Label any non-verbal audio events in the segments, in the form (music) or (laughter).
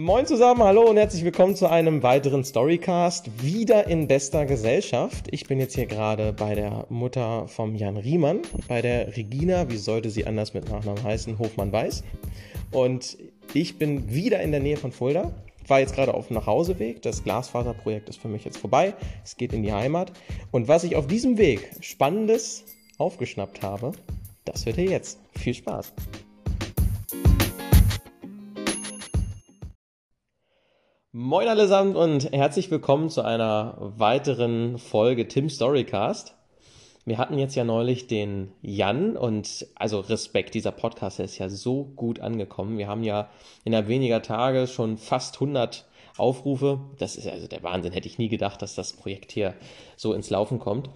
Moin zusammen, hallo und herzlich willkommen zu einem weiteren Storycast. Wieder in bester Gesellschaft. Ich bin jetzt hier gerade bei der Mutter vom Jan Riemann, bei der Regina, wie sollte sie anders mit Nachnamen heißen, Hofmann Weiß. Und ich bin wieder in der Nähe von Fulda. War jetzt gerade auf dem Nachhauseweg. Das Glasfaserprojekt ist für mich jetzt vorbei. Es geht in die Heimat. Und was ich auf diesem Weg Spannendes aufgeschnappt habe, das wird ihr jetzt. Viel Spaß. Moin allesamt und herzlich willkommen zu einer weiteren Folge Tim Storycast. Wir hatten jetzt ja neulich den Jan und also Respekt, dieser Podcast der ist ja so gut angekommen. Wir haben ja innerhalb weniger Tage schon fast 100 Aufrufe. Das ist also der Wahnsinn, hätte ich nie gedacht, dass das Projekt hier so ins Laufen kommt.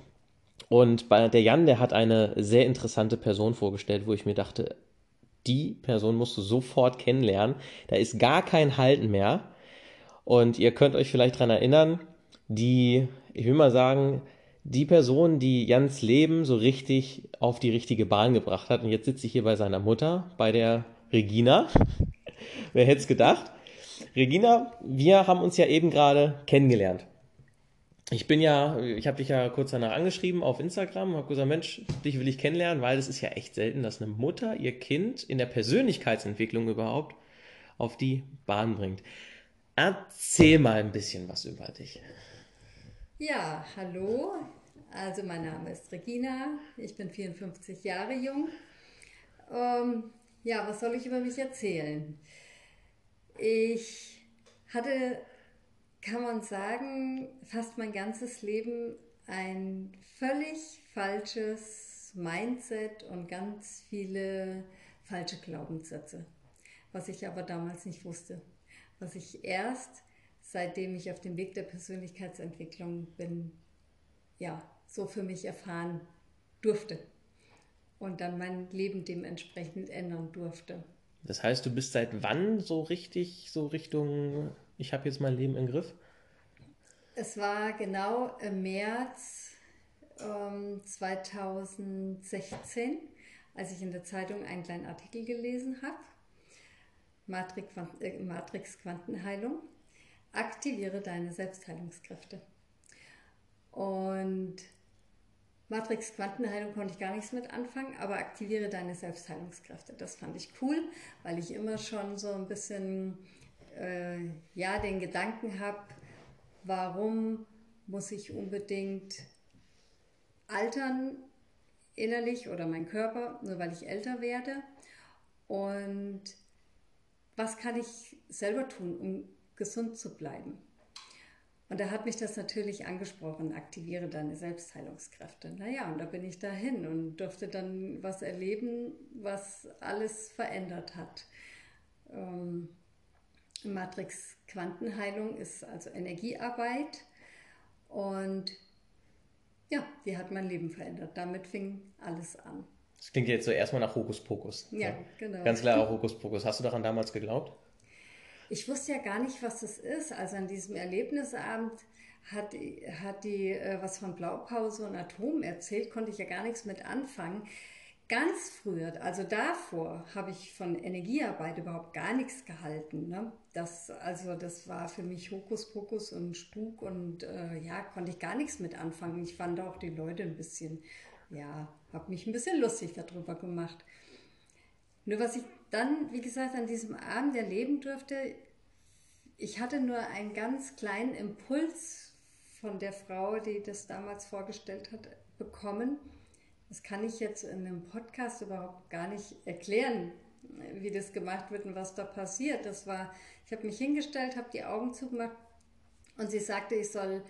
Und bei der Jan, der hat eine sehr interessante Person vorgestellt, wo ich mir dachte, die Person musst du sofort kennenlernen. Da ist gar kein Halten mehr. Und ihr könnt euch vielleicht daran erinnern, die, ich will mal sagen, die Person, die Jans Leben so richtig auf die richtige Bahn gebracht hat. Und jetzt sitze ich hier bei seiner Mutter, bei der Regina. (laughs) Wer hätte es gedacht? Regina, wir haben uns ja eben gerade kennengelernt. Ich bin ja, ich habe dich ja kurz danach angeschrieben auf Instagram, habe gesagt, Mensch, dich will ich kennenlernen, weil es ist ja echt selten, dass eine Mutter ihr Kind in der Persönlichkeitsentwicklung überhaupt auf die Bahn bringt. Erzähl mal ein bisschen was über dich. Ja, hallo. Also mein Name ist Regina. Ich bin 54 Jahre jung. Ähm, ja, was soll ich über mich erzählen? Ich hatte, kann man sagen, fast mein ganzes Leben ein völlig falsches Mindset und ganz viele falsche Glaubenssätze, was ich aber damals nicht wusste was ich erst, seitdem ich auf dem Weg der Persönlichkeitsentwicklung bin, ja, so für mich erfahren durfte und dann mein Leben dementsprechend ändern durfte. Das heißt, du bist seit wann so richtig, so Richtung, ich habe jetzt mein Leben im Griff? Es war genau im März ähm, 2016, als ich in der Zeitung einen kleinen Artikel gelesen habe äh, Matrix Quantenheilung. Aktiviere deine Selbstheilungskräfte. Und Matrix Quantenheilung konnte ich gar nichts mit anfangen, aber aktiviere deine Selbstheilungskräfte. Das fand ich cool, weil ich immer schon so ein bisschen äh, ja den Gedanken habe, warum muss ich unbedingt altern innerlich oder mein Körper, nur weil ich älter werde. Und was kann ich selber tun, um gesund zu bleiben? Und da hat mich das natürlich angesprochen, aktiviere deine Selbstheilungskräfte. Naja, und da bin ich dahin und durfte dann was erleben, was alles verändert hat. Ähm, Matrix Quantenheilung ist also Energiearbeit und ja, die hat mein Leben verändert. Damit fing alles an. Das klingt jetzt so erstmal nach Hokuspokus. Ja, ja, genau. Ganz klar auch Hokuspokus. Hast du daran damals geglaubt? Ich wusste ja gar nicht, was das ist. Also an diesem Erlebnisabend hat, hat die äh, was von Blaupause und Atom erzählt, konnte ich ja gar nichts mit anfangen. Ganz früher, also davor, habe ich von Energiearbeit überhaupt gar nichts gehalten. Ne? Das, also das war für mich Hokuspokus und Spuk und äh, ja, konnte ich gar nichts mit anfangen. Ich fand auch die Leute ein bisschen ja, habe mich ein bisschen lustig darüber gemacht. Nur was ich dann, wie gesagt, an diesem Abend erleben durfte, ich hatte nur einen ganz kleinen Impuls von der Frau, die das damals vorgestellt hat, bekommen. Das kann ich jetzt in einem Podcast überhaupt gar nicht erklären, wie das gemacht wird und was da passiert. Das war, ich habe mich hingestellt, habe die Augen zugemacht und sie sagte, ich soll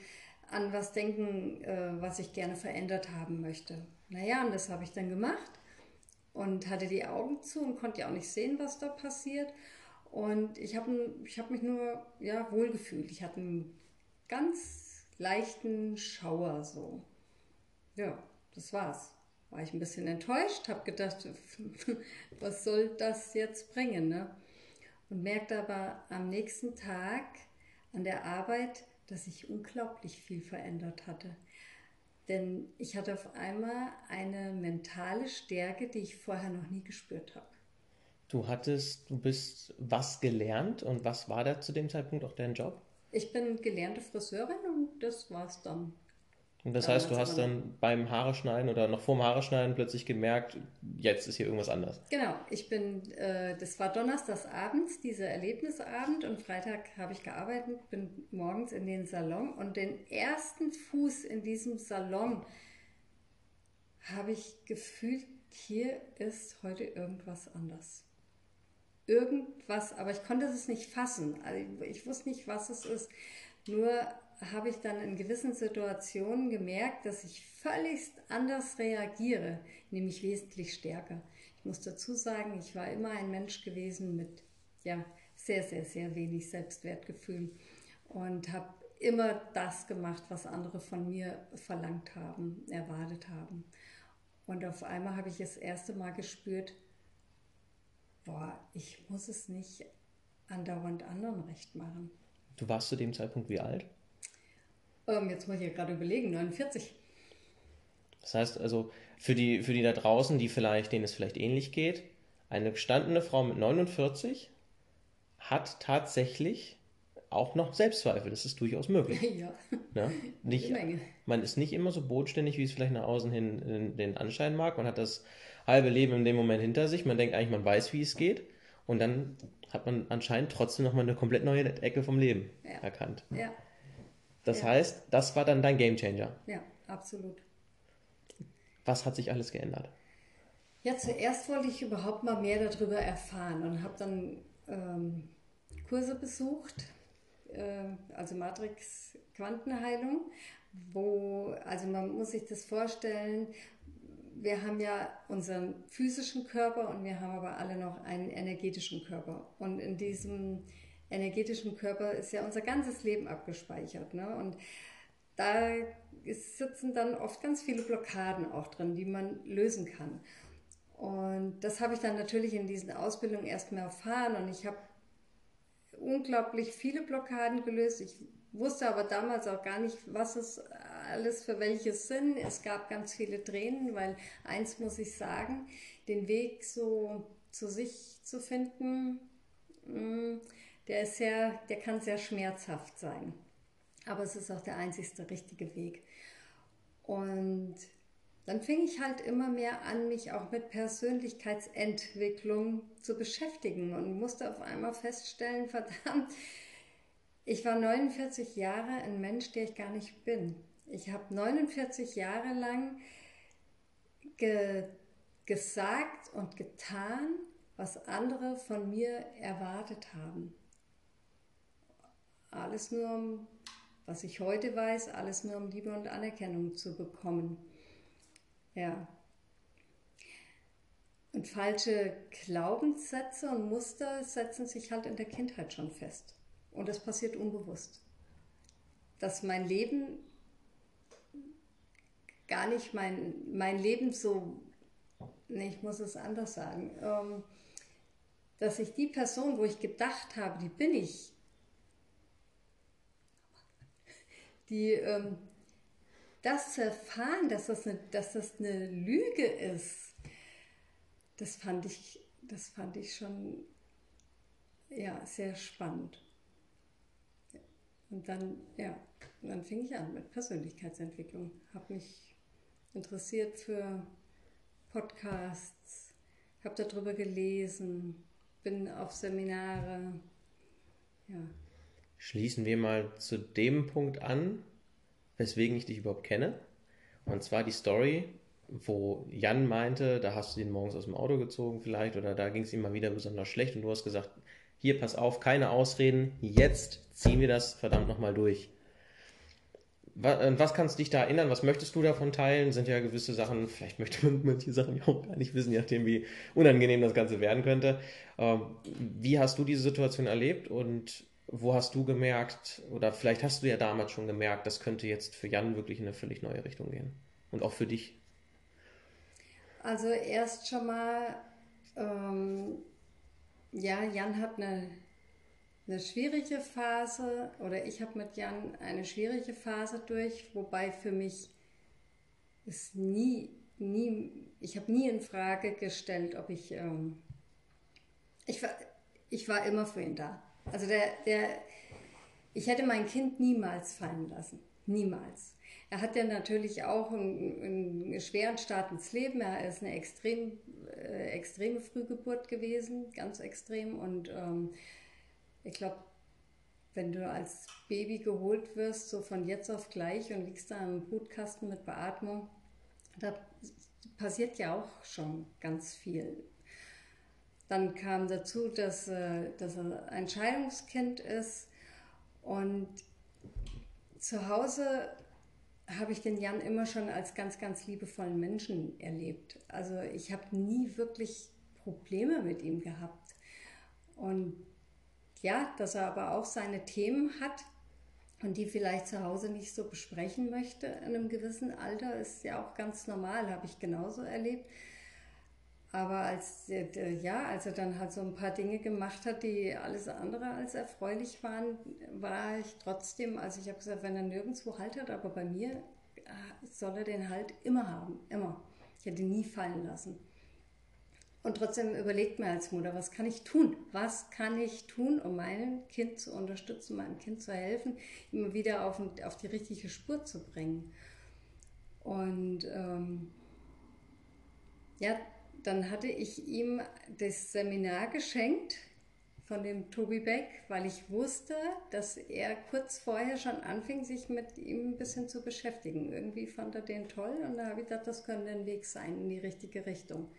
an was denken, äh, was ich gerne verändert haben möchte. Naja, und das habe ich dann gemacht und hatte die Augen zu und konnte ja auch nicht sehen, was da passiert. Und ich habe ich hab mich nur ja, wohlgefühlt. Ich hatte einen ganz leichten Schauer so. Ja, das war's. War ich ein bisschen enttäuscht, habe gedacht, (laughs) was soll das jetzt bringen? Ne? Und merkte aber am nächsten Tag an der Arbeit, dass sich unglaublich viel verändert hatte. Denn ich hatte auf einmal eine mentale Stärke, die ich vorher noch nie gespürt habe. Du hattest, du bist was gelernt und was war da zu dem Zeitpunkt auch dein Job? Ich bin gelernte Friseurin und das war's dann. Und das heißt, du hast dann beim Haare schneiden oder noch vorm Haare schneiden plötzlich gemerkt, jetzt ist hier irgendwas anders. Genau, ich bin, äh, das war donnerstags abends, dieser Erlebnisabend und Freitag habe ich gearbeitet, bin morgens in den Salon und den ersten Fuß in diesem Salon habe ich gefühlt, hier ist heute irgendwas anders. Irgendwas, aber ich konnte es nicht fassen. Also ich wusste nicht, was es ist. Nur habe ich dann in gewissen Situationen gemerkt, dass ich völlig anders reagiere, nämlich wesentlich stärker. Ich muss dazu sagen, ich war immer ein Mensch gewesen mit ja, sehr, sehr, sehr wenig Selbstwertgefühl und habe immer das gemacht, was andere von mir verlangt haben, erwartet haben. Und auf einmal habe ich das erste Mal gespürt, boah, ich muss es nicht andauernd anderen recht machen. Du warst zu dem Zeitpunkt wie alt? Ähm, jetzt muss ich ja gerade überlegen, 49. Das heißt also, für die, für die da draußen, die vielleicht, denen es vielleicht ähnlich geht, eine gestandene Frau mit 49 hat tatsächlich auch noch Selbstzweifel. Das ist durchaus möglich. (laughs) Ja. ja? Nicht, man ist nicht immer so bodenständig, wie es vielleicht nach außen hin den Anschein mag. Man hat das halbe Leben in dem Moment hinter sich. Man denkt eigentlich, man weiß, wie es geht. Und dann hat man anscheinend trotzdem nochmal eine komplett neue Ecke vom Leben ja. erkannt. Ja. Das ja. heißt, das war dann dein Gamechanger. Ja, absolut. Was hat sich alles geändert? Ja, zuerst wollte ich überhaupt mal mehr darüber erfahren und habe dann ähm, Kurse besucht, äh, also Matrix Quantenheilung, wo, also man muss sich das vorstellen, wir haben ja unseren physischen Körper und wir haben aber alle noch einen energetischen Körper. Und in diesem energetischen Körper ist ja unser ganzes Leben abgespeichert. Ne? Und da sitzen dann oft ganz viele Blockaden auch drin, die man lösen kann. Und das habe ich dann natürlich in diesen Ausbildungen erstmal erfahren und ich habe unglaublich viele Blockaden gelöst. Ich wusste aber damals auch gar nicht, was es alles für welches sind. Es gab ganz viele Tränen, weil eins muss ich sagen, den Weg so zu sich zu finden, mm, der ist sehr, der kann sehr schmerzhaft sein. Aber es ist auch der einzigste richtige Weg. Und dann fing ich halt immer mehr an, mich auch mit Persönlichkeitsentwicklung zu beschäftigen und musste auf einmal feststellen, (laughs) verdammt, ich war 49 Jahre ein Mensch, der ich gar nicht bin. Ich habe 49 Jahre lang ge gesagt und getan, was andere von mir erwartet haben. Alles nur um, was ich heute weiß, alles nur um Liebe und Anerkennung zu bekommen. Ja. Und falsche Glaubenssätze und Muster setzen sich halt in der Kindheit schon fest. Und das passiert unbewusst. Dass mein Leben gar nicht mein, mein Leben so, nee, ich muss es anders sagen, ähm, dass ich die Person, wo ich gedacht habe, die bin ich, die, ähm, das zu erfahren, dass das, eine, dass das eine Lüge ist, das fand ich, das fand ich schon ja, sehr spannend. Und dann, ja, dann fing ich an mit Persönlichkeitsentwicklung, habe mich interessiert für Podcasts, habe darüber gelesen, bin auf Seminare. Ja. Schließen wir mal zu dem Punkt an, weswegen ich dich überhaupt kenne. Und zwar die Story, wo Jan meinte, da hast du ihn morgens aus dem Auto gezogen vielleicht oder da ging es ihm mal wieder besonders schlecht und du hast gesagt, hier pass auf, keine Ausreden, jetzt ziehen wir das verdammt nochmal durch. Was kannst du dich da erinnern? Was möchtest du davon teilen? Sind ja gewisse Sachen, vielleicht möchte man (laughs) manche Sachen ja auch gar nicht wissen, je nachdem, wie unangenehm das Ganze werden könnte. Ähm, wie hast du diese Situation erlebt und wo hast du gemerkt, oder vielleicht hast du ja damals schon gemerkt, das könnte jetzt für Jan wirklich in eine völlig neue Richtung gehen? Und auch für dich? Also erst schon mal, ähm, ja, Jan hat eine eine schwierige Phase oder ich habe mit Jan eine schwierige Phase durch, wobei für mich es nie, nie, ich habe nie in Frage gestellt, ob ich, ähm, Ich war, ich war immer für ihn da. Also der, der, ich hätte mein Kind niemals fallen lassen. Niemals. Er hat ja natürlich auch einen, einen schweren Start ins Leben. Er ist eine extrem, äh, extreme Frühgeburt gewesen, ganz extrem. Und ähm, ich glaube, wenn du als Baby geholt wirst, so von jetzt auf gleich und liegst da im Brutkasten mit Beatmung, da passiert ja auch schon ganz viel. Dann kam dazu, dass, äh, dass er ein Scheidungskind ist und zu Hause habe ich den Jan immer schon als ganz, ganz liebevollen Menschen erlebt. Also ich habe nie wirklich Probleme mit ihm gehabt. Und ja, dass er aber auch seine Themen hat und die vielleicht zu Hause nicht so besprechen möchte in einem gewissen Alter, ist ja auch ganz normal, habe ich genauso erlebt. Aber als, ja, als er dann halt so ein paar Dinge gemacht hat, die alles andere als erfreulich waren, war ich trotzdem, also ich habe gesagt, wenn er nirgendwo Halt hat, aber bei mir äh, soll er den Halt immer haben, immer. Ich hätte ihn nie fallen lassen. Und trotzdem überlegt man als Mutter, was kann ich tun? Was kann ich tun, um mein Kind zu unterstützen, meinem Kind zu helfen, immer wieder auf, auf die richtige Spur zu bringen? Und ähm, ja, dann hatte ich ihm das Seminar geschenkt von dem Tobi Beck, weil ich wusste, dass er kurz vorher schon anfing, sich mit ihm ein bisschen zu beschäftigen. Irgendwie fand er den toll und da habe ich gedacht, das könnte ein Weg sein in die richtige Richtung.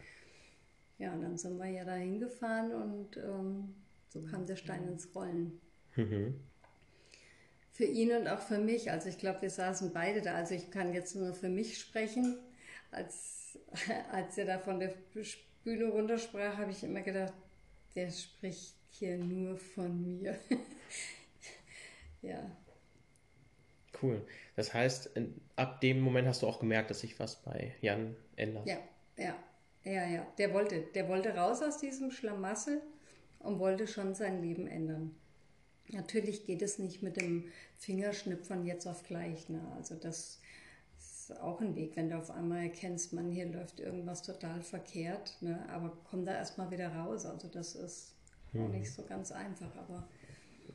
Ja, und dann sind wir ja da hingefahren und ähm, so kam der Stein ins Rollen. Mhm. Für ihn und auch für mich. Also ich glaube, wir saßen beide da. Also ich kann jetzt nur für mich sprechen. Als, (laughs) als er da von der Bühne runtersprach, habe ich immer gedacht, der spricht hier nur von mir. (laughs) ja. Cool. Das heißt, ab dem Moment hast du auch gemerkt, dass sich was bei Jan ändert. Ja, ja. Ja, ja, der wollte, der wollte raus aus diesem Schlamassel und wollte schon sein Leben ändern. Natürlich geht es nicht mit dem Fingerschnipp von jetzt auf gleich. Ne? Also das ist auch ein Weg, wenn du auf einmal erkennst, man, hier läuft irgendwas total verkehrt. Ne? Aber komm da erstmal wieder raus. Also das ist hm. auch nicht so ganz einfach. Aber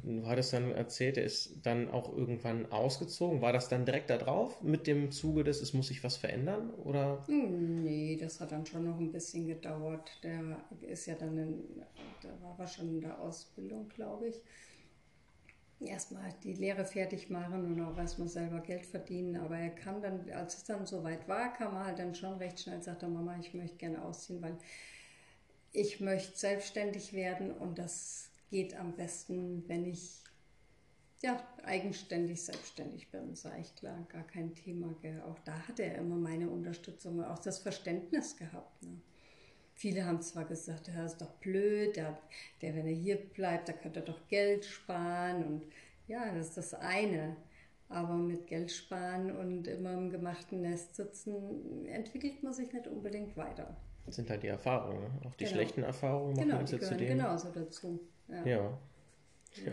Du hattest dann erzählt, er ist dann auch irgendwann ausgezogen. War das dann direkt da drauf mit dem Zuge des, es muss sich was verändern? Oder? Hm, nee, das hat dann schon noch ein bisschen gedauert. Der ist ja dann, in, da war schon in der Ausbildung, glaube ich. Erstmal die Lehre fertig machen und auch erstmal selber Geld verdienen. Aber er kam dann, als es dann soweit war, kam er halt dann schon recht schnell und sagte, Mama, ich möchte gerne ausziehen, weil ich möchte selbstständig werden und das geht am besten, wenn ich ja, eigenständig, selbstständig bin, sage ich klar, gar kein Thema. Gell. Auch da hat er immer meine Unterstützung, auch das Verständnis gehabt. Ne. Viele haben zwar gesagt, er ist doch blöd, der, der, wenn er hier bleibt, da könnte er doch Geld sparen und ja, das ist das eine. Aber mit Geld sparen und immer im gemachten Nest sitzen, entwickelt man sich nicht unbedingt weiter. Das sind halt die Erfahrungen, ne? auch die genau. schlechten Erfahrungen machen genau, uns jetzt zu dem. Genauso dazu. Ja. ja. ja.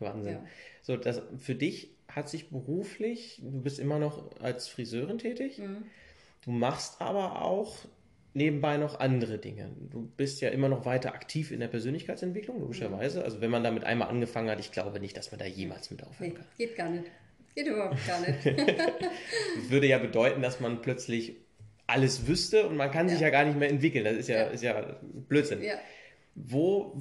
Wahnsinn. Ja. So, das, für dich hat sich beruflich, du bist immer noch als Friseurin tätig, mhm. du machst aber auch nebenbei noch andere Dinge. Du bist ja immer noch weiter aktiv in der Persönlichkeitsentwicklung, logischerweise. Also wenn man damit einmal angefangen hat, ich glaube nicht, dass man da jemals mit aufhören nee, kann. Geht gar nicht. Geht überhaupt gar nicht. das (laughs) würde ja bedeuten, dass man plötzlich alles wüsste und man kann sich ja gar nicht mehr entwickeln. Das ist ja, ja. Ist ja Blödsinn. Ja. Wo,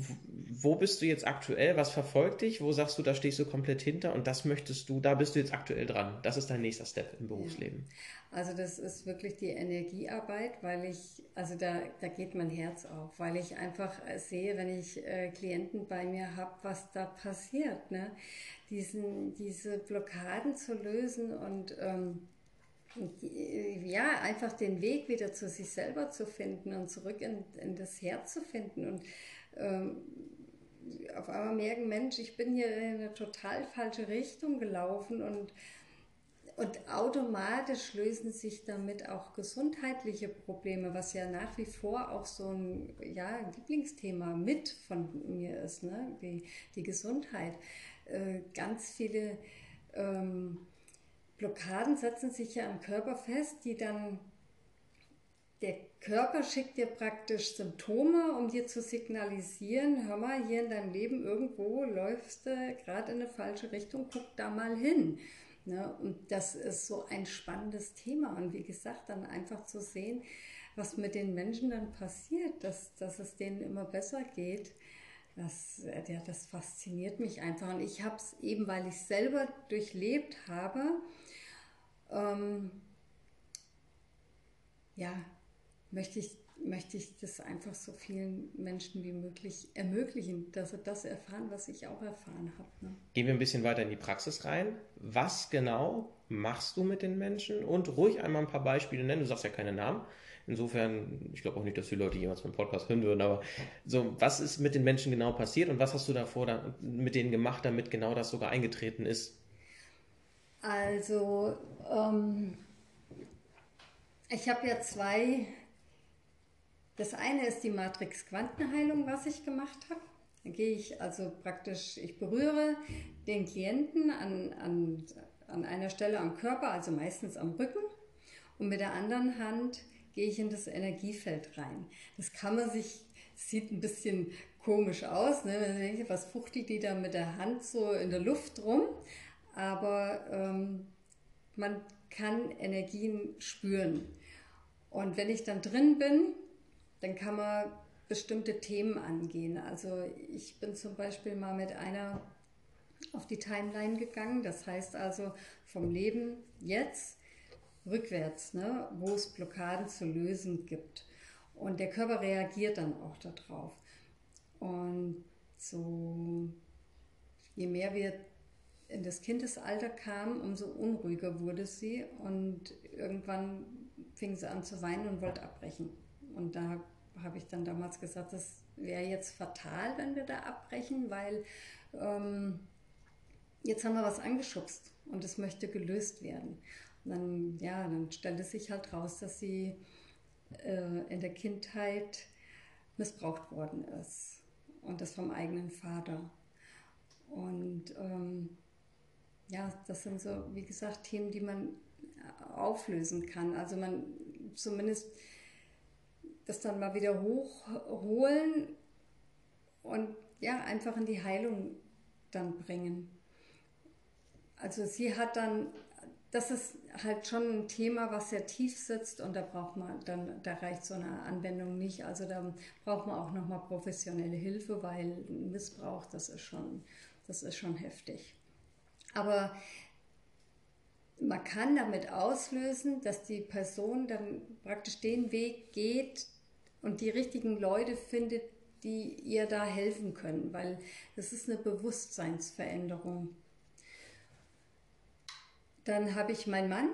wo bist du jetzt aktuell? Was verfolgt dich? Wo sagst du, da stehst du komplett hinter und das möchtest du, da bist du jetzt aktuell dran. Das ist dein nächster Step im Berufsleben. Also das ist wirklich die Energiearbeit, weil ich, also da, da geht mein Herz auf, weil ich einfach sehe, wenn ich äh, Klienten bei mir habe, was da passiert. Ne? Diesen, diese Blockaden zu lösen und ähm, ja, einfach den Weg wieder zu sich selber zu finden und zurück in, in das Herz zu finden und ähm, auf einmal merken, Mensch, ich bin hier in eine total falsche Richtung gelaufen und, und automatisch lösen sich damit auch gesundheitliche Probleme, was ja nach wie vor auch so ein, ja, Lieblingsthema mit von mir ist, ne? die, die Gesundheit. Äh, ganz viele ähm, Blockaden setzen sich ja am Körper fest, die dann der Körper schickt dir praktisch Symptome, um dir zu signalisieren, hör mal, hier in deinem Leben irgendwo läufst du gerade in eine falsche Richtung, guck da mal hin. Ne? Und das ist so ein spannendes Thema. Und wie gesagt, dann einfach zu sehen, was mit den Menschen dann passiert, dass, dass es denen immer besser geht. Das, ja, das fasziniert mich einfach. Und ich habe es eben, weil ich selber durchlebt habe, ähm, ja, möchte ich, möchte ich das einfach so vielen Menschen wie möglich ermöglichen, dass sie das erfahren, was ich auch erfahren habe. Ne? Gehen wir ein bisschen weiter in die Praxis rein. Was genau machst du mit den Menschen? Und ruhig einmal ein paar Beispiele nennen. Du sagst ja keine Namen. Insofern, ich glaube auch nicht, dass die Leute jemals meinen Podcast hören würden, aber so, was ist mit den Menschen genau passiert und was hast du davor da, mit denen gemacht, damit genau das sogar eingetreten ist? Also, ähm, ich habe ja zwei. Das eine ist die Matrix Quantenheilung, was ich gemacht habe. Da gehe ich also praktisch, ich berühre den Klienten an, an, an einer Stelle am Körper, also meistens am Rücken. Und mit der anderen Hand gehe ich in das Energiefeld rein. Das kann man sich, sieht ein bisschen komisch aus, ne? was fuchtelt die da mit der Hand so in der Luft rum? Aber ähm, man kann Energien spüren. Und wenn ich dann drin bin, dann kann man bestimmte Themen angehen. Also ich bin zum Beispiel mal mit einer auf die Timeline gegangen. Das heißt also vom Leben jetzt rückwärts, ne, wo es Blockaden zu lösen gibt. Und der Körper reagiert dann auch darauf. Und so, je mehr wir in das Kindesalter kamen, umso unruhiger wurde sie und irgendwann fing sie an zu weinen und wollte abbrechen. Und da habe ich dann damals gesagt, das wäre jetzt fatal, wenn wir da abbrechen, weil ähm, jetzt haben wir was angeschubst und es möchte gelöst werden. Und dann, ja, dann stellte sich halt raus, dass sie äh, in der Kindheit missbraucht worden ist und das vom eigenen Vater. Und ähm, ja, das sind so, wie gesagt, Themen, die man auflösen kann. Also man zumindest das dann mal wieder hochholen und ja, einfach in die Heilung dann bringen. Also sie hat dann, das ist halt schon ein Thema, was sehr tief sitzt und da braucht man dann, da reicht so eine Anwendung nicht. Also da braucht man auch nochmal professionelle Hilfe, weil Missbrauch, das ist schon, das ist schon heftig. Aber man kann damit auslösen, dass die Person dann praktisch den Weg geht und die richtigen Leute findet, die ihr da helfen können, weil das ist eine Bewusstseinsveränderung. Dann habe ich meinen Mann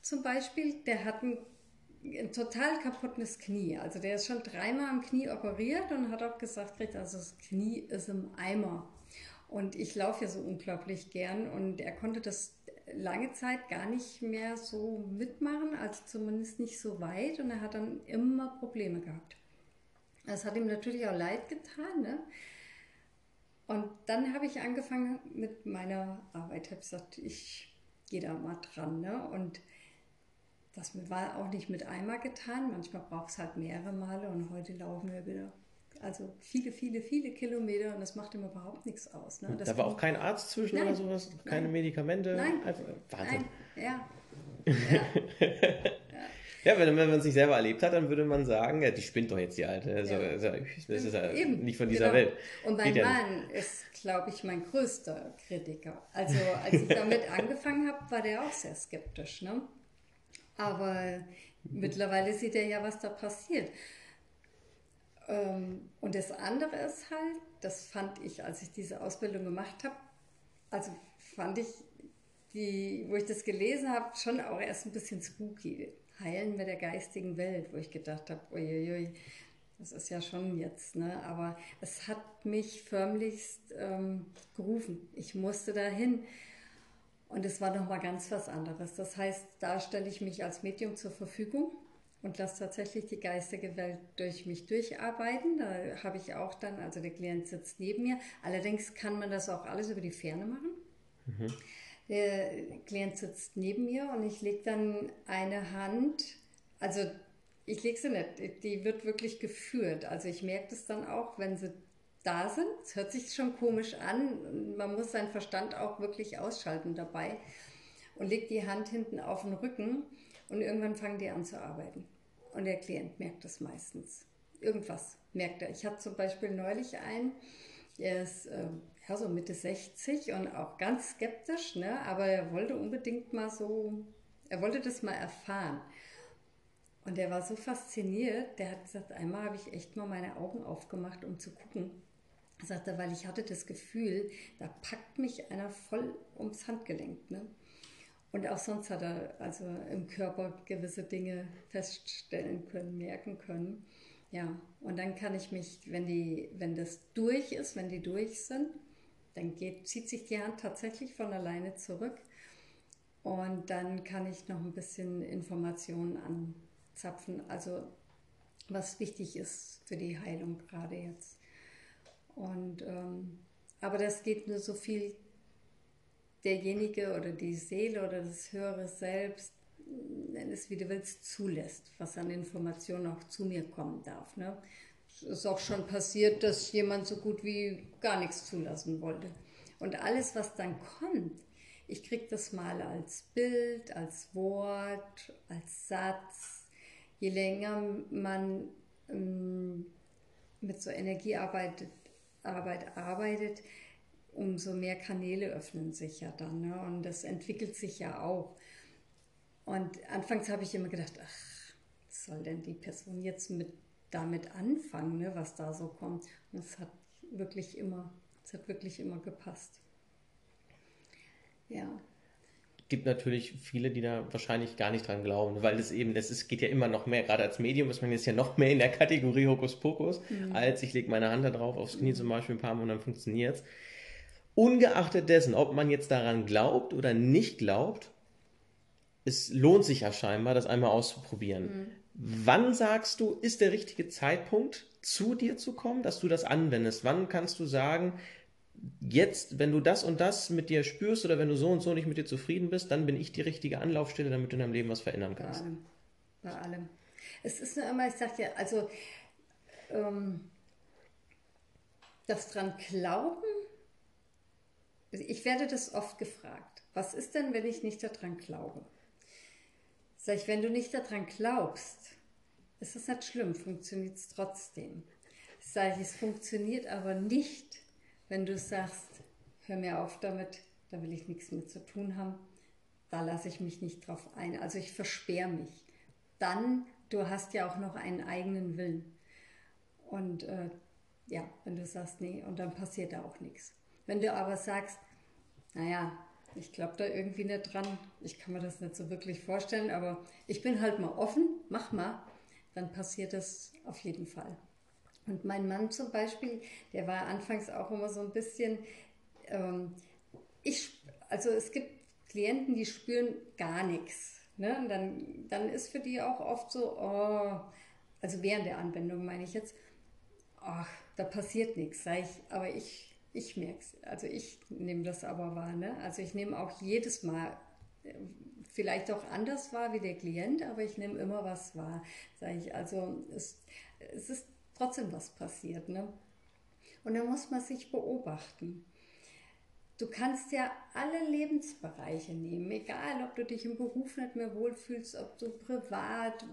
zum Beispiel, der hat ein, ein, total kaputtes Knie. Also der ist schon dreimal am Knie operiert und hat auch gesagt, also das Knie ist im Eimer. Und ich laufe ja so unglaublich gern und er konnte das lange Zeit gar nicht mehr so mitmachen, also zumindest nicht so weit und er hat dann immer Probleme gehabt. Das hat ihm natürlich auch leid getan. Ne? Und dann habe ich angefangen mit meiner Arbeit. Habe gesagt, ich gehe da mal dran. Ne? Und das war auch nicht mit einmal getan. Manchmal braucht es halt mehrere Male und heute laufen wir wieder also viele, viele, viele Kilometer und das macht ihm überhaupt nichts aus. Ne? da war auch kein Arzt zwischen Nein. oder sowas, keine Nein. Medikamente. Nein. Einfach, Wahnsinn. Nein. Ja. ja. (laughs) ja. wenn, wenn man es nicht selber erlebt hat, dann würde man sagen, ja, die spinnt doch jetzt die Alte. Also, ja. also, das ist ja Eben. nicht von dieser genau. Welt. Und mein Geht Mann ist, glaube ich, mein größter Kritiker. Also als ich damit (laughs) angefangen habe, war der auch sehr skeptisch. Ne? Aber mittlerweile sieht er ja, was da passiert. Ähm, und das andere ist halt, das fand ich, als ich diese Ausbildung gemacht habe, also fand ich, die, wo ich das gelesen habe, schon auch erst ein bisschen spooky. Heilen mit der geistigen Welt, wo ich gedacht habe, uiuiui, das ist ja schon jetzt, ne? Aber es hat mich förmlichst ähm, gerufen. Ich musste dahin. Und es war nochmal ganz was anderes. Das heißt, da stelle ich mich als Medium zur Verfügung und lasse tatsächlich die geistige Welt durch mich durcharbeiten. Da habe ich auch dann, also der Klient sitzt neben mir. Allerdings kann man das auch alles über die Ferne machen. Mhm. Der Klient sitzt neben mir und ich lege dann eine Hand, also ich lege sie nicht. Die wird wirklich geführt. Also ich merke das dann auch, wenn sie da sind. Es hört sich schon komisch an. Man muss seinen Verstand auch wirklich ausschalten dabei und legt die Hand hinten auf den Rücken und irgendwann fangen die an zu arbeiten. Und der Klient merkt das meistens. Irgendwas merkt er. Ich hatte zum Beispiel neulich einen, der ist äh, ja, so Mitte 60 und auch ganz skeptisch, ne? aber er wollte unbedingt mal so, er wollte das mal erfahren. Und der war so fasziniert, der hat gesagt, einmal habe ich echt mal meine Augen aufgemacht, um zu gucken. Er sagte, weil ich hatte das Gefühl, da packt mich einer voll ums Handgelenk. Ne? Und auch sonst hat er also im Körper gewisse Dinge feststellen können, merken können. Ja, und dann kann ich mich, wenn, die, wenn das durch ist, wenn die durch sind, dann geht, zieht sich die Hand tatsächlich von alleine zurück. Und dann kann ich noch ein bisschen Informationen anzapfen, also was wichtig ist für die Heilung gerade jetzt. Und, ähm, aber das geht nur so viel derjenige oder die Seele oder das höhere Selbst, nenn es wie du willst, zulässt, was an Informationen auch zu mir kommen darf. Ne? Es ist auch schon passiert, dass jemand so gut wie gar nichts zulassen wollte. Und alles, was dann kommt, ich kriege das mal als Bild, als Wort, als Satz. Je länger man ähm, mit so Energiearbeit Arbeit arbeitet, umso mehr Kanäle öffnen sich ja dann. Ne? Und das entwickelt sich ja auch. Und anfangs habe ich immer gedacht, ach, was soll denn die Person jetzt mit, damit anfangen, ne, was da so kommt? Und es hat wirklich immer, es hat wirklich immer gepasst. Ja gibt natürlich viele, die da wahrscheinlich gar nicht dran glauben, weil es eben, es ist, geht ja immer noch mehr, gerade als Medium ist man jetzt ja noch mehr in der Kategorie Hokuspokus, mhm. als ich lege meine Hand da drauf aufs Knie zum Beispiel ein paar Mal und dann funktioniert es. Ungeachtet dessen, ob man jetzt daran glaubt oder nicht glaubt, es lohnt sich ja scheinbar, das einmal auszuprobieren. Mhm. Wann sagst du, ist der richtige Zeitpunkt, zu dir zu kommen, dass du das anwendest? Wann kannst du sagen, jetzt, wenn du das und das mit dir spürst oder wenn du so und so nicht mit dir zufrieden bist, dann bin ich die richtige Anlaufstelle, damit du in deinem Leben was verändern kannst? Bei allem. Bei allem. Es ist nur immer, ich sag dir, also ähm, das dran glauben ich werde das oft gefragt. Was ist denn, wenn ich nicht daran glaube? Sag ich, wenn du nicht daran glaubst, ist es nicht schlimm, funktioniert es trotzdem. Sag ich, es funktioniert aber nicht, wenn du sagst, hör mir auf damit, da will ich nichts mit zu tun haben, da lasse ich mich nicht drauf ein. Also ich versperre mich. Dann, du hast ja auch noch einen eigenen Willen. Und äh, ja, wenn du sagst, nee, und dann passiert da auch nichts. Wenn du aber sagst, naja, ich glaube da irgendwie nicht dran, ich kann mir das nicht so wirklich vorstellen, aber ich bin halt mal offen, mach mal, dann passiert das auf jeden Fall. Und mein Mann zum Beispiel, der war anfangs auch immer so ein bisschen, ähm, ich, also es gibt Klienten, die spüren gar nichts. Ne? Und dann, dann ist für die auch oft so, oh, also während der Anwendung meine ich jetzt, ach, da passiert nichts, sag ich, aber ich ich merke es. Also ich nehme das aber wahr. Ne? Also ich nehme auch jedes Mal äh, vielleicht auch anders wahr wie der Klient, aber ich nehme immer was wahr, sage ich. Also es, es ist trotzdem was passiert. Ne? Und da muss man sich beobachten. Du kannst ja alle Lebensbereiche nehmen, egal ob du dich im Beruf nicht mehr wohlfühlst, ob du privat,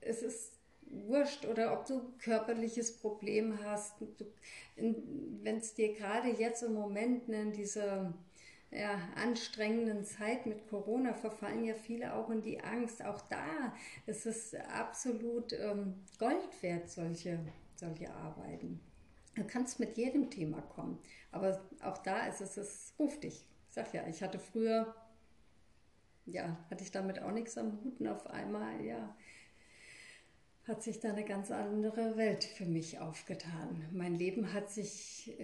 es ist wurscht oder ob du körperliches Problem hast. Wenn es dir gerade jetzt im Moment ne, in dieser ja, anstrengenden Zeit mit Corona verfallen ja viele auch in die Angst. Auch da ist es absolut ähm, Gold wert, solche, solche Arbeiten. Du kannst mit jedem Thema kommen, aber auch da ist es, es ruft dich. Ich sag ja, ich hatte früher, ja, hatte ich damit auch nichts am Hut und auf einmal, ja, hat sich da eine ganz andere Welt für mich aufgetan. Mein Leben hat sich,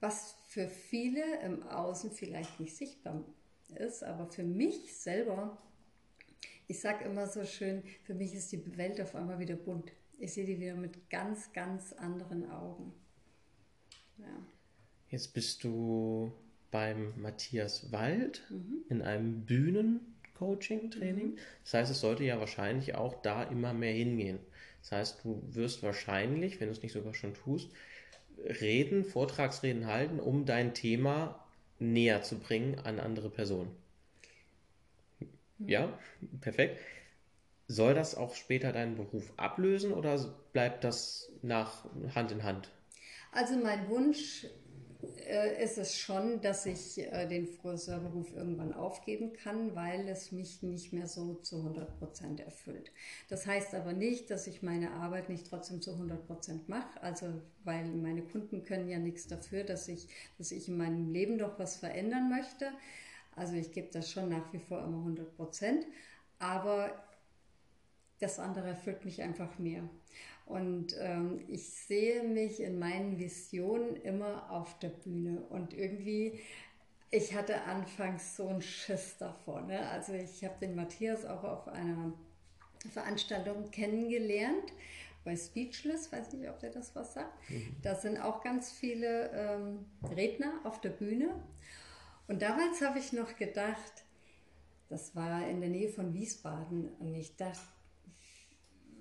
was für viele im Außen vielleicht nicht sichtbar ist, aber für mich selber, ich sage immer so schön, für mich ist die Welt auf einmal wieder bunt. Ich sehe die wieder mit ganz, ganz anderen Augen. Ja. Jetzt bist du beim Matthias Wald mhm. in einem Bühnen Coaching, Training. Mhm. Das heißt, es sollte ja wahrscheinlich auch da immer mehr hingehen. Das heißt, du wirst wahrscheinlich, wenn du es nicht sogar schon tust, Reden, Vortragsreden halten, um dein Thema näher zu bringen an andere Personen. Ja, perfekt. Soll das auch später deinen Beruf ablösen oder bleibt das nach Hand in Hand? Also mein Wunsch äh, ist es schon, dass ich äh, den Friseurberuf irgendwann aufgeben kann, weil es mich nicht mehr so zu 100 Prozent erfüllt. Das heißt aber nicht, dass ich meine Arbeit nicht trotzdem zu 100 Prozent mache. Also, weil meine Kunden können ja nichts dafür, dass ich, dass ich in meinem Leben doch was verändern möchte. Also ich gebe das schon nach wie vor immer 100 Prozent. Aber das andere erfüllt mich einfach mehr. Und ähm, ich sehe mich in meinen Visionen immer auf der Bühne. Und irgendwie, ich hatte anfangs so einen Schiss davor. Ne? Also ich habe den Matthias auch auf einer Veranstaltung kennengelernt bei Speechless, weiß nicht, ob der das was sagt. Mhm. Da sind auch ganz viele ähm, Redner auf der Bühne. Und damals habe ich noch gedacht, das war in der Nähe von Wiesbaden, und ich dachte,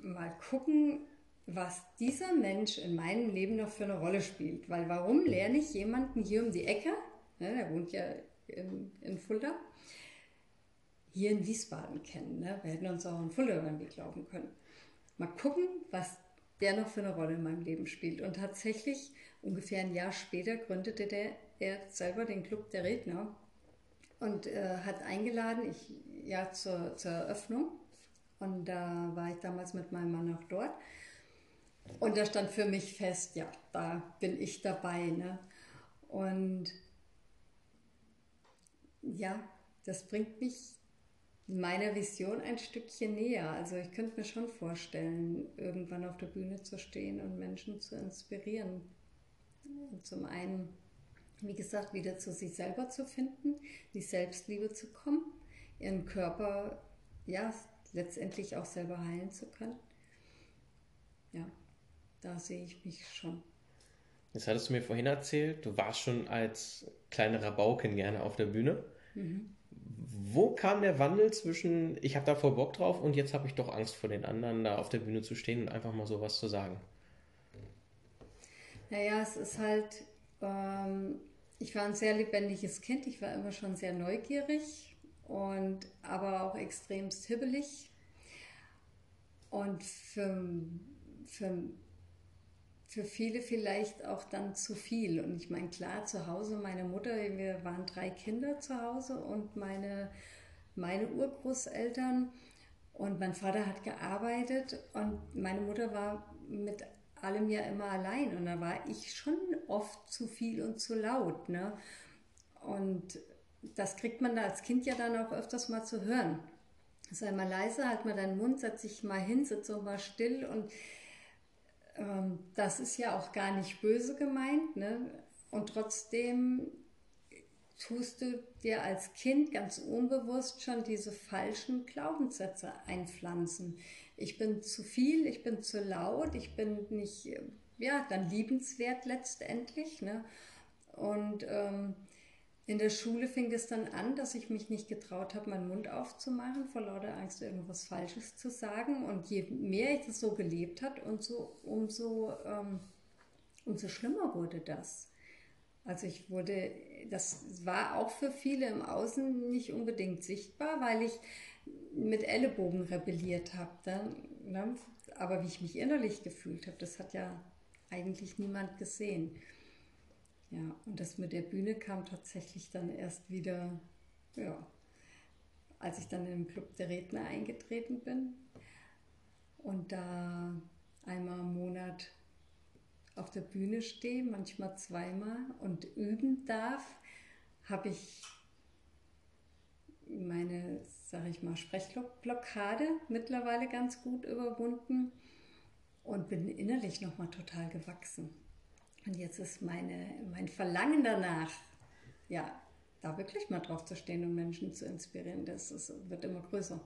mal gucken, was dieser Mensch in meinem Leben noch für eine Rolle spielt. Weil warum lerne ich jemanden hier um die Ecke, ne, der wohnt ja in, in Fulda, hier in Wiesbaden kennen. Ne? Wir hätten uns auch in Fulda Weg laufen können. Mal gucken, was der noch für eine Rolle in meinem Leben spielt. Und tatsächlich, ungefähr ein Jahr später, gründete der, er selber den Club der Redner und äh, hat eingeladen, ich, ja, zur, zur Eröffnung. Und da war ich damals mit meinem Mann auch dort. Und da stand für mich fest, ja, da bin ich dabei. Ne? Und ja, das bringt mich meiner Vision ein Stückchen näher. Also ich könnte mir schon vorstellen, irgendwann auf der Bühne zu stehen und Menschen zu inspirieren. Und zum einen, wie gesagt, wieder zu sich selber zu finden, die Selbstliebe zu kommen, ihren Körper ja letztendlich auch selber heilen zu können. Ja da sehe ich mich schon. Jetzt hattest du mir vorhin erzählt, du warst schon als kleine Rabaukin gerne auf der Bühne. Mhm. Wo kam der Wandel zwischen, ich habe da voll Bock drauf und jetzt habe ich doch Angst vor den anderen, da auf der Bühne zu stehen und einfach mal sowas zu sagen? Naja, es ist halt, ähm, ich war ein sehr lebendiges Kind, ich war immer schon sehr neugierig und aber auch extremst hibbelig. Und für, für für viele vielleicht auch dann zu viel. Und ich meine, klar, zu Hause, meine Mutter, wir waren drei Kinder zu Hause und meine, meine Urgroßeltern und mein Vater hat gearbeitet und meine Mutter war mit allem ja immer allein und da war ich schon oft zu viel und zu laut. Ne? Und das kriegt man da als Kind ja dann auch öfters mal zu hören. Sei mal leise, halt mal deinen Mund, setz dich mal hin, sitz so mal still und ähm, das ist ja auch gar nicht böse gemeint, ne? Und trotzdem tust du dir als Kind ganz unbewusst schon diese falschen Glaubenssätze einpflanzen. Ich bin zu viel, ich bin zu laut, ich bin nicht, ja, dann liebenswert letztendlich. Ne? Und ähm, in der Schule fing es dann an, dass ich mich nicht getraut habe, meinen Mund aufzumachen, vor lauter Angst, irgendwas Falsches zu sagen. Und je mehr ich das so gelebt habe, umso, umso, ähm, umso schlimmer wurde das. Also ich wurde, das war auch für viele im Außen nicht unbedingt sichtbar, weil ich mit Ellenbogen rebelliert habe. Ne? Aber wie ich mich innerlich gefühlt habe, das hat ja eigentlich niemand gesehen. Ja, und das mit der Bühne kam tatsächlich dann erst wieder, ja, als ich dann im Club der Redner eingetreten bin und da einmal im Monat auf der Bühne stehe, manchmal zweimal und üben darf, habe ich meine, sage ich mal, Sprechblockade mittlerweile ganz gut überwunden und bin innerlich nochmal total gewachsen. Und jetzt ist meine, mein Verlangen danach, ja, da wirklich mal drauf zu stehen und Menschen zu inspirieren, das ist, wird immer größer.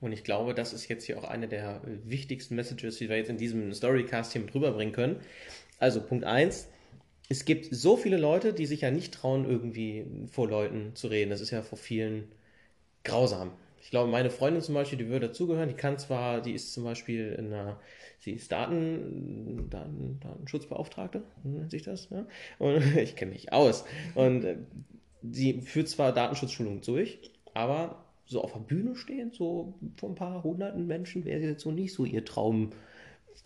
Und ich glaube, das ist jetzt hier auch eine der wichtigsten Messages, die wir jetzt in diesem Storycast hier mit rüberbringen können. Also Punkt 1, es gibt so viele Leute, die sich ja nicht trauen, irgendwie vor Leuten zu reden. Das ist ja vor vielen grausam. Ich glaube, meine Freundin zum Beispiel, die würde dazugehören, die kann zwar, die ist zum Beispiel in einer, sie ist Daten, Daten, Datenschutzbeauftragte, nennt sich das, ja? Und (laughs) ich kenne mich aus. Und äh, sie führt zwar Datenschutzschulungen durch, aber so auf der Bühne stehen, so vor ein paar hunderten Menschen, wäre jetzt so nicht so ihr Traum,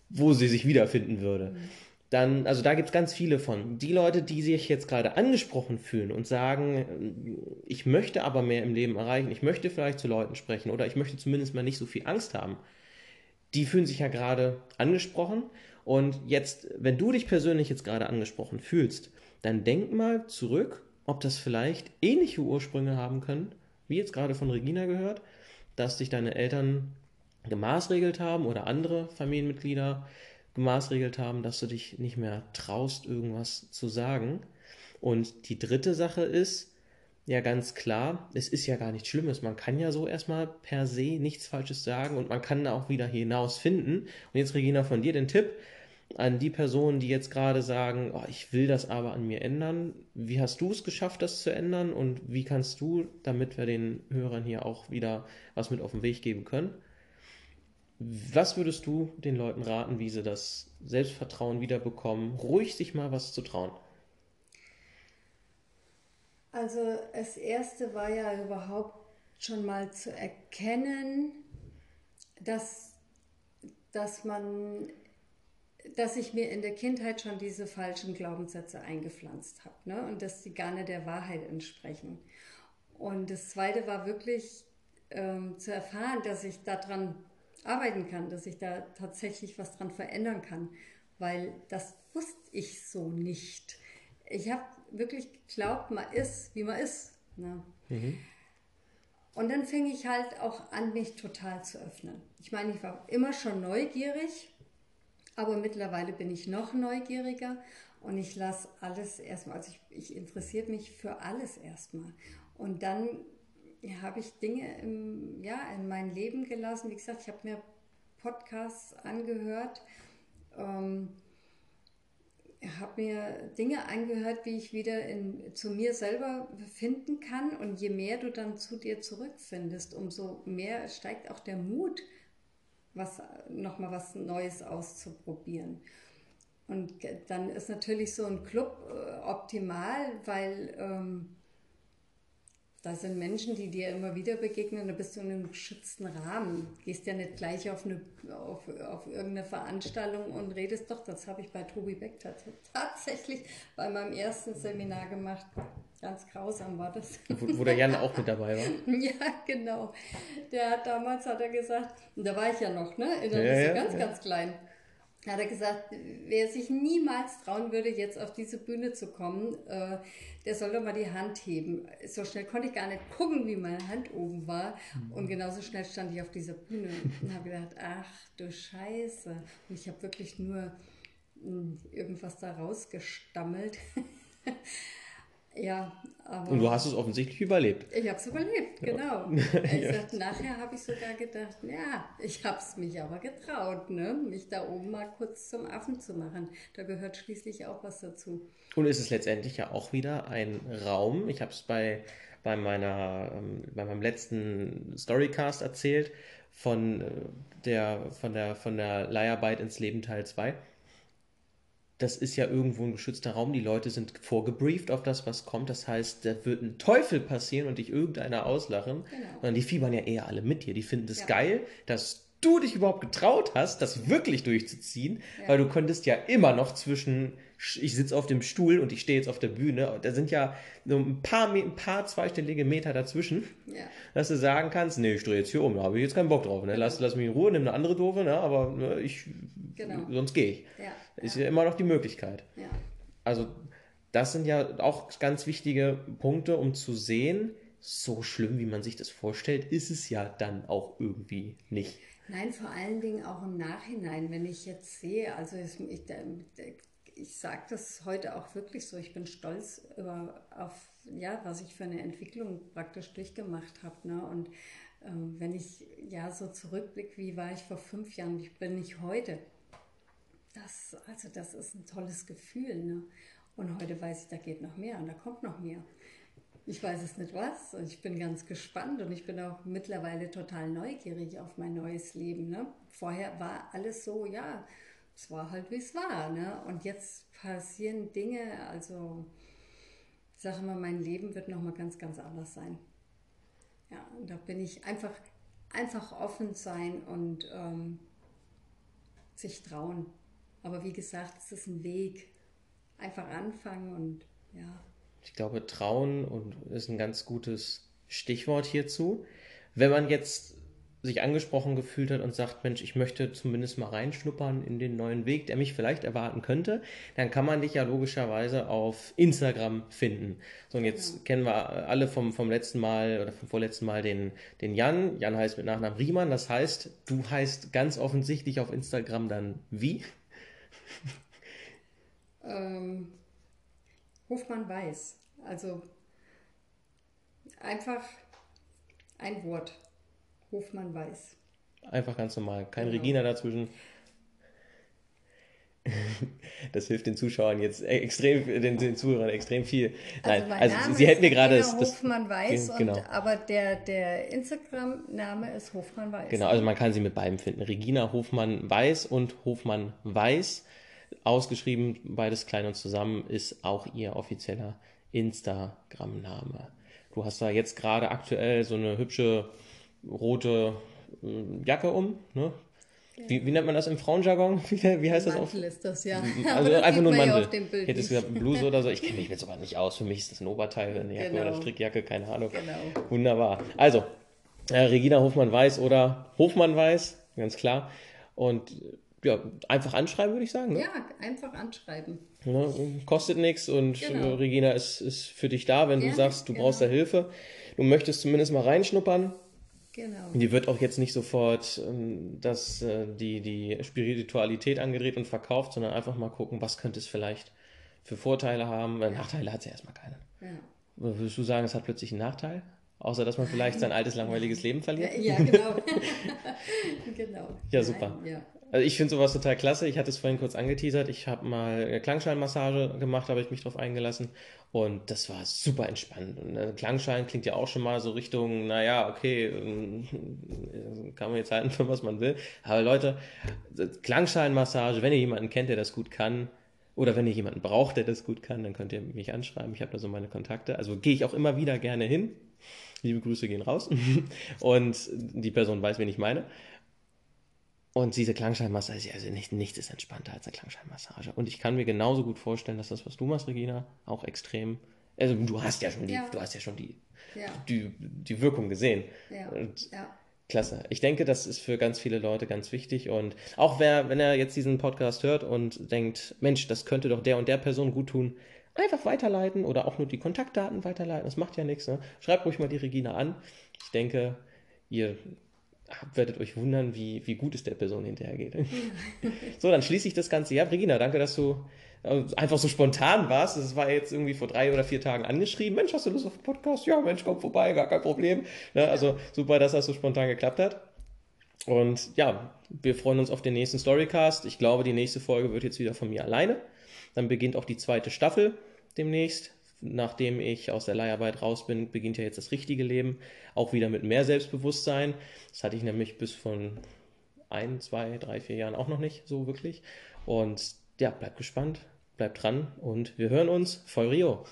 wo sie sich wiederfinden würde. Mhm. Dann, also da gibt es ganz viele von. Die Leute, die sich jetzt gerade angesprochen fühlen und sagen, ich möchte aber mehr im Leben erreichen, ich möchte vielleicht zu Leuten sprechen oder ich möchte zumindest mal nicht so viel Angst haben, die fühlen sich ja gerade angesprochen. Und jetzt, wenn du dich persönlich jetzt gerade angesprochen fühlst, dann denk mal zurück, ob das vielleicht ähnliche Ursprünge haben können wie jetzt gerade von Regina gehört, dass dich deine Eltern gemaßregelt haben oder andere Familienmitglieder gemaßregelt haben, dass du dich nicht mehr traust, irgendwas zu sagen. Und die dritte Sache ist, ja ganz klar, es ist ja gar nichts Schlimmes. Man kann ja so erstmal per se nichts Falsches sagen und man kann da auch wieder hinaus finden. Und jetzt, Regina, von dir den Tipp, an die Personen, die jetzt gerade sagen, oh, ich will das aber an mir ändern. Wie hast du es geschafft, das zu ändern und wie kannst du, damit wir den Hörern hier auch wieder was mit auf den Weg geben können, was würdest du den Leuten raten, wie sie das Selbstvertrauen wiederbekommen, ruhig sich mal was zu trauen? Also das Erste war ja überhaupt schon mal zu erkennen, dass, dass man dass ich mir in der Kindheit schon diese falschen Glaubenssätze eingepflanzt habe ne? und dass die gar nicht der Wahrheit entsprechen. Und das Zweite war wirklich ähm, zu erfahren, dass ich daran arbeiten kann, dass ich da tatsächlich was dran verändern kann, weil das wusste ich so nicht. Ich habe wirklich geglaubt, man ist, wie man ist. Ne? Mhm. Und dann fing ich halt auch an, mich total zu öffnen. Ich meine, ich war immer schon neugierig aber mittlerweile bin ich noch neugieriger und ich lasse alles erstmal, also ich, ich interessiere mich für alles erstmal. Und dann habe ich Dinge im, ja, in mein Leben gelassen. Wie gesagt, ich habe mir Podcasts angehört, ähm, habe mir Dinge angehört, wie ich wieder in, zu mir selber finden kann. Und je mehr du dann zu dir zurückfindest, umso mehr steigt auch der Mut, was, nochmal was Neues auszuprobieren. Und dann ist natürlich so ein Club äh, optimal, weil ähm, da sind Menschen, die dir immer wieder begegnen, da bist du in einem geschützten Rahmen. Gehst ja nicht gleich auf, eine, auf, auf irgendeine Veranstaltung und redest doch, das habe ich bei Tobi Beck tatsächlich bei meinem ersten Seminar gemacht. Ganz grausam war das. Wo, wo der Jan auch mit dabei war. (laughs) ja, genau. Der hat damals, hat er gesagt, und da war ich ja noch, ne? Da ja, ja, ganz, ja. ganz klein. Hat er gesagt, wer sich niemals trauen würde, jetzt auf diese Bühne zu kommen, äh, der soll doch mal die Hand heben. So schnell konnte ich gar nicht gucken, wie meine Hand oben war. Mhm. Und genauso schnell stand ich auf dieser Bühne und habe gedacht, ach du Scheiße. Und ich habe wirklich nur mh, hm, irgendwas da rausgestammelt. (laughs) Ja, aber. Und du hast es offensichtlich überlebt. Ich habe es überlebt, genau. (laughs) ja. sag, nachher habe ich sogar gedacht, ja, ich habe es mich aber getraut, ne? mich da oben mal kurz zum Affen zu machen. Da gehört schließlich auch was dazu. Und ist es letztendlich ja auch wieder ein Raum. Ich habe es bei, bei, meiner, ähm, bei meinem letzten Storycast erzählt von äh, der, von der, von der Leiharbeit ins Leben Teil 2 das ist ja irgendwo ein geschützter Raum. Die Leute sind vorgebrieft auf das, was kommt. Das heißt, da wird ein Teufel passieren und dich irgendeiner auslachen. Genau. Sondern die fiebern ja eher alle mit dir. Die finden es ja. geil, dass du dich überhaupt getraut hast, das wirklich durchzuziehen, ja. weil du konntest ja immer noch zwischen ich sitze auf dem Stuhl und ich stehe jetzt auf der Bühne. Da sind ja so ein paar, ein paar zweistellige Meter dazwischen, ja. dass du sagen kannst, nee, ich drehe jetzt hier um, da habe ich jetzt keinen Bock drauf. Ne? Lass, lass mich in Ruhe, nimm eine andere Doofe, ne? aber ne, ich, genau. sonst gehe ich. Ja. Ist ja immer noch die Möglichkeit. Ja. Also das sind ja auch ganz wichtige Punkte, um zu sehen, so schlimm, wie man sich das vorstellt, ist es ja dann auch irgendwie nicht. Nein, vor allen Dingen auch im Nachhinein, wenn ich jetzt sehe, also ich, ich, sage das heute auch wirklich so, ich bin stolz über, auf, ja, was ich für eine Entwicklung praktisch durchgemacht habe. Ne? Und ähm, wenn ich ja so zurückblicke, wie war ich vor fünf Jahren, wie bin ich heute, das, also das ist ein tolles Gefühl. Ne? Und heute weiß ich, da geht noch mehr und da kommt noch mehr. Ich weiß es nicht was. Und ich bin ganz gespannt und ich bin auch mittlerweile total neugierig auf mein neues Leben. Ne? Vorher war alles so, ja, es war halt wie es war. Ne? Und jetzt passieren Dinge, also ich sage mal, mein Leben wird nochmal ganz, ganz anders sein. Ja, und da bin ich einfach, einfach offen sein und ähm, sich trauen. Aber wie gesagt, es ist ein Weg. Einfach anfangen und ja. Ich glaube, trauen und ist ein ganz gutes Stichwort hierzu. Wenn man jetzt sich angesprochen gefühlt hat und sagt, Mensch, ich möchte zumindest mal reinschnuppern in den neuen Weg, der mich vielleicht erwarten könnte, dann kann man dich ja logischerweise auf Instagram finden. So, und jetzt ja. kennen wir alle vom, vom letzten Mal oder vom vorletzten Mal den, den Jan. Jan heißt mit Nachnamen Riemann, das heißt, du heißt ganz offensichtlich auf Instagram dann wie? (laughs) Ähm, Hofmann Weiß. Also einfach ein Wort. Hofmann weiß. Einfach ganz normal. Kein genau. Regina dazwischen. (laughs) Das hilft den Zuschauern jetzt extrem, den, den Zuhörern extrem viel. Also Nein, also, also Sie hätten mir gerade das, das Hofmann Weiß, genau. Und, aber der, der Instagram-Name ist Hofmann Weiß. Genau, also man kann sie mit beiden finden. Regina Hofmann Weiß und Hofmann Weiß, ausgeschrieben, beides klein und zusammen, ist auch ihr offizieller Instagram-Name. Du hast da jetzt gerade aktuell so eine hübsche rote äh, Jacke um. Ne? Wie, wie, nennt man das im Frauenjargon? (laughs) Wie, wie heißt Mantel das auch? ist das, ja. (laughs) Also das einfach nur ein Mantel. Ja Hättest du gesagt, Bluse oder so? (laughs) Ich kenne mich jetzt aber nicht aus. Für mich ist das ein Oberteil, eine Jacke genau. oder Strickjacke, keine Ahnung. Genau. Wunderbar. Also, äh, Regina Hofmann-Weiß oder Hofmann-Weiß, ganz klar. Und ja, einfach anschreiben, würde ich sagen. Ne? Ja, einfach anschreiben. Ja, kostet nichts und genau. Regina ist, ist für dich da, wenn Gerne, du sagst, du genau. brauchst da Hilfe. Du möchtest zumindest mal reinschnuppern Genau. Die wird auch jetzt nicht sofort ähm, das, äh, die, die Spiritualität angedreht und verkauft, sondern einfach mal gucken, was könnte es vielleicht für Vorteile haben. Weil Nachteile hat sie erstmal keine. Ja. Würdest du sagen, es hat plötzlich einen Nachteil? Außer, dass man vielleicht sein altes, langweiliges Leben verliert? Ja, genau. (laughs) (laughs) genau. Ja, super. Nein, ja. Also ich finde sowas total klasse. Ich hatte es vorhin kurz angeteasert. Ich habe mal eine Klangscheinmassage gemacht, habe ich mich drauf eingelassen. Und das war super entspannt. Und ein Klangschein klingt ja auch schon mal so Richtung, naja, okay, ähm, (laughs) kann man jetzt halten, für was man will. Aber Leute, Klangscheinmassage, wenn ihr jemanden kennt, der das gut kann, oder wenn ihr jemanden braucht, der das gut kann, dann könnt ihr mich anschreiben. Ich habe da so meine Kontakte. Also gehe ich auch immer wieder gerne hin. Liebe Grüße gehen raus. (laughs) Und die Person weiß, wen ich meine. Und diese Klangscheinmassage, also nicht, nichts ist entspannter als eine Klangscheinmassage. Und ich kann mir genauso gut vorstellen, dass das, was du machst, Regina, auch extrem. Also du hast ja schon die, ja. du hast ja schon die, ja. die, die Wirkung gesehen. Ja. Und ja. Klasse. Ich denke, das ist für ganz viele Leute ganz wichtig. Und auch wer, wenn er jetzt diesen Podcast hört und denkt, Mensch, das könnte doch der und der Person gut tun, einfach weiterleiten oder auch nur die Kontaktdaten weiterleiten. Das macht ja nichts. Ne? Schreibt ruhig mal die Regina an. Ich denke, ihr werdet euch wundern, wie, wie gut es der Person hinterhergeht. (laughs) so, dann schließe ich das Ganze. Ja, Regina, danke, dass du äh, einfach so spontan warst. Das war jetzt irgendwie vor drei oder vier Tagen angeschrieben. Mensch, hast du Lust auf einen Podcast? Ja, Mensch, komm vorbei, gar kein Problem. Ne, also super, dass das so spontan geklappt hat. Und ja, wir freuen uns auf den nächsten Storycast. Ich glaube, die nächste Folge wird jetzt wieder von mir alleine. Dann beginnt auch die zweite Staffel demnächst nachdem ich aus der Leiharbeit raus bin, beginnt ja jetzt das richtige Leben, auch wieder mit mehr Selbstbewusstsein. Das hatte ich nämlich bis von ein, zwei, drei, vier Jahren auch noch nicht so wirklich. Und ja, bleibt gespannt, bleibt dran und wir hören uns. Voll Rio.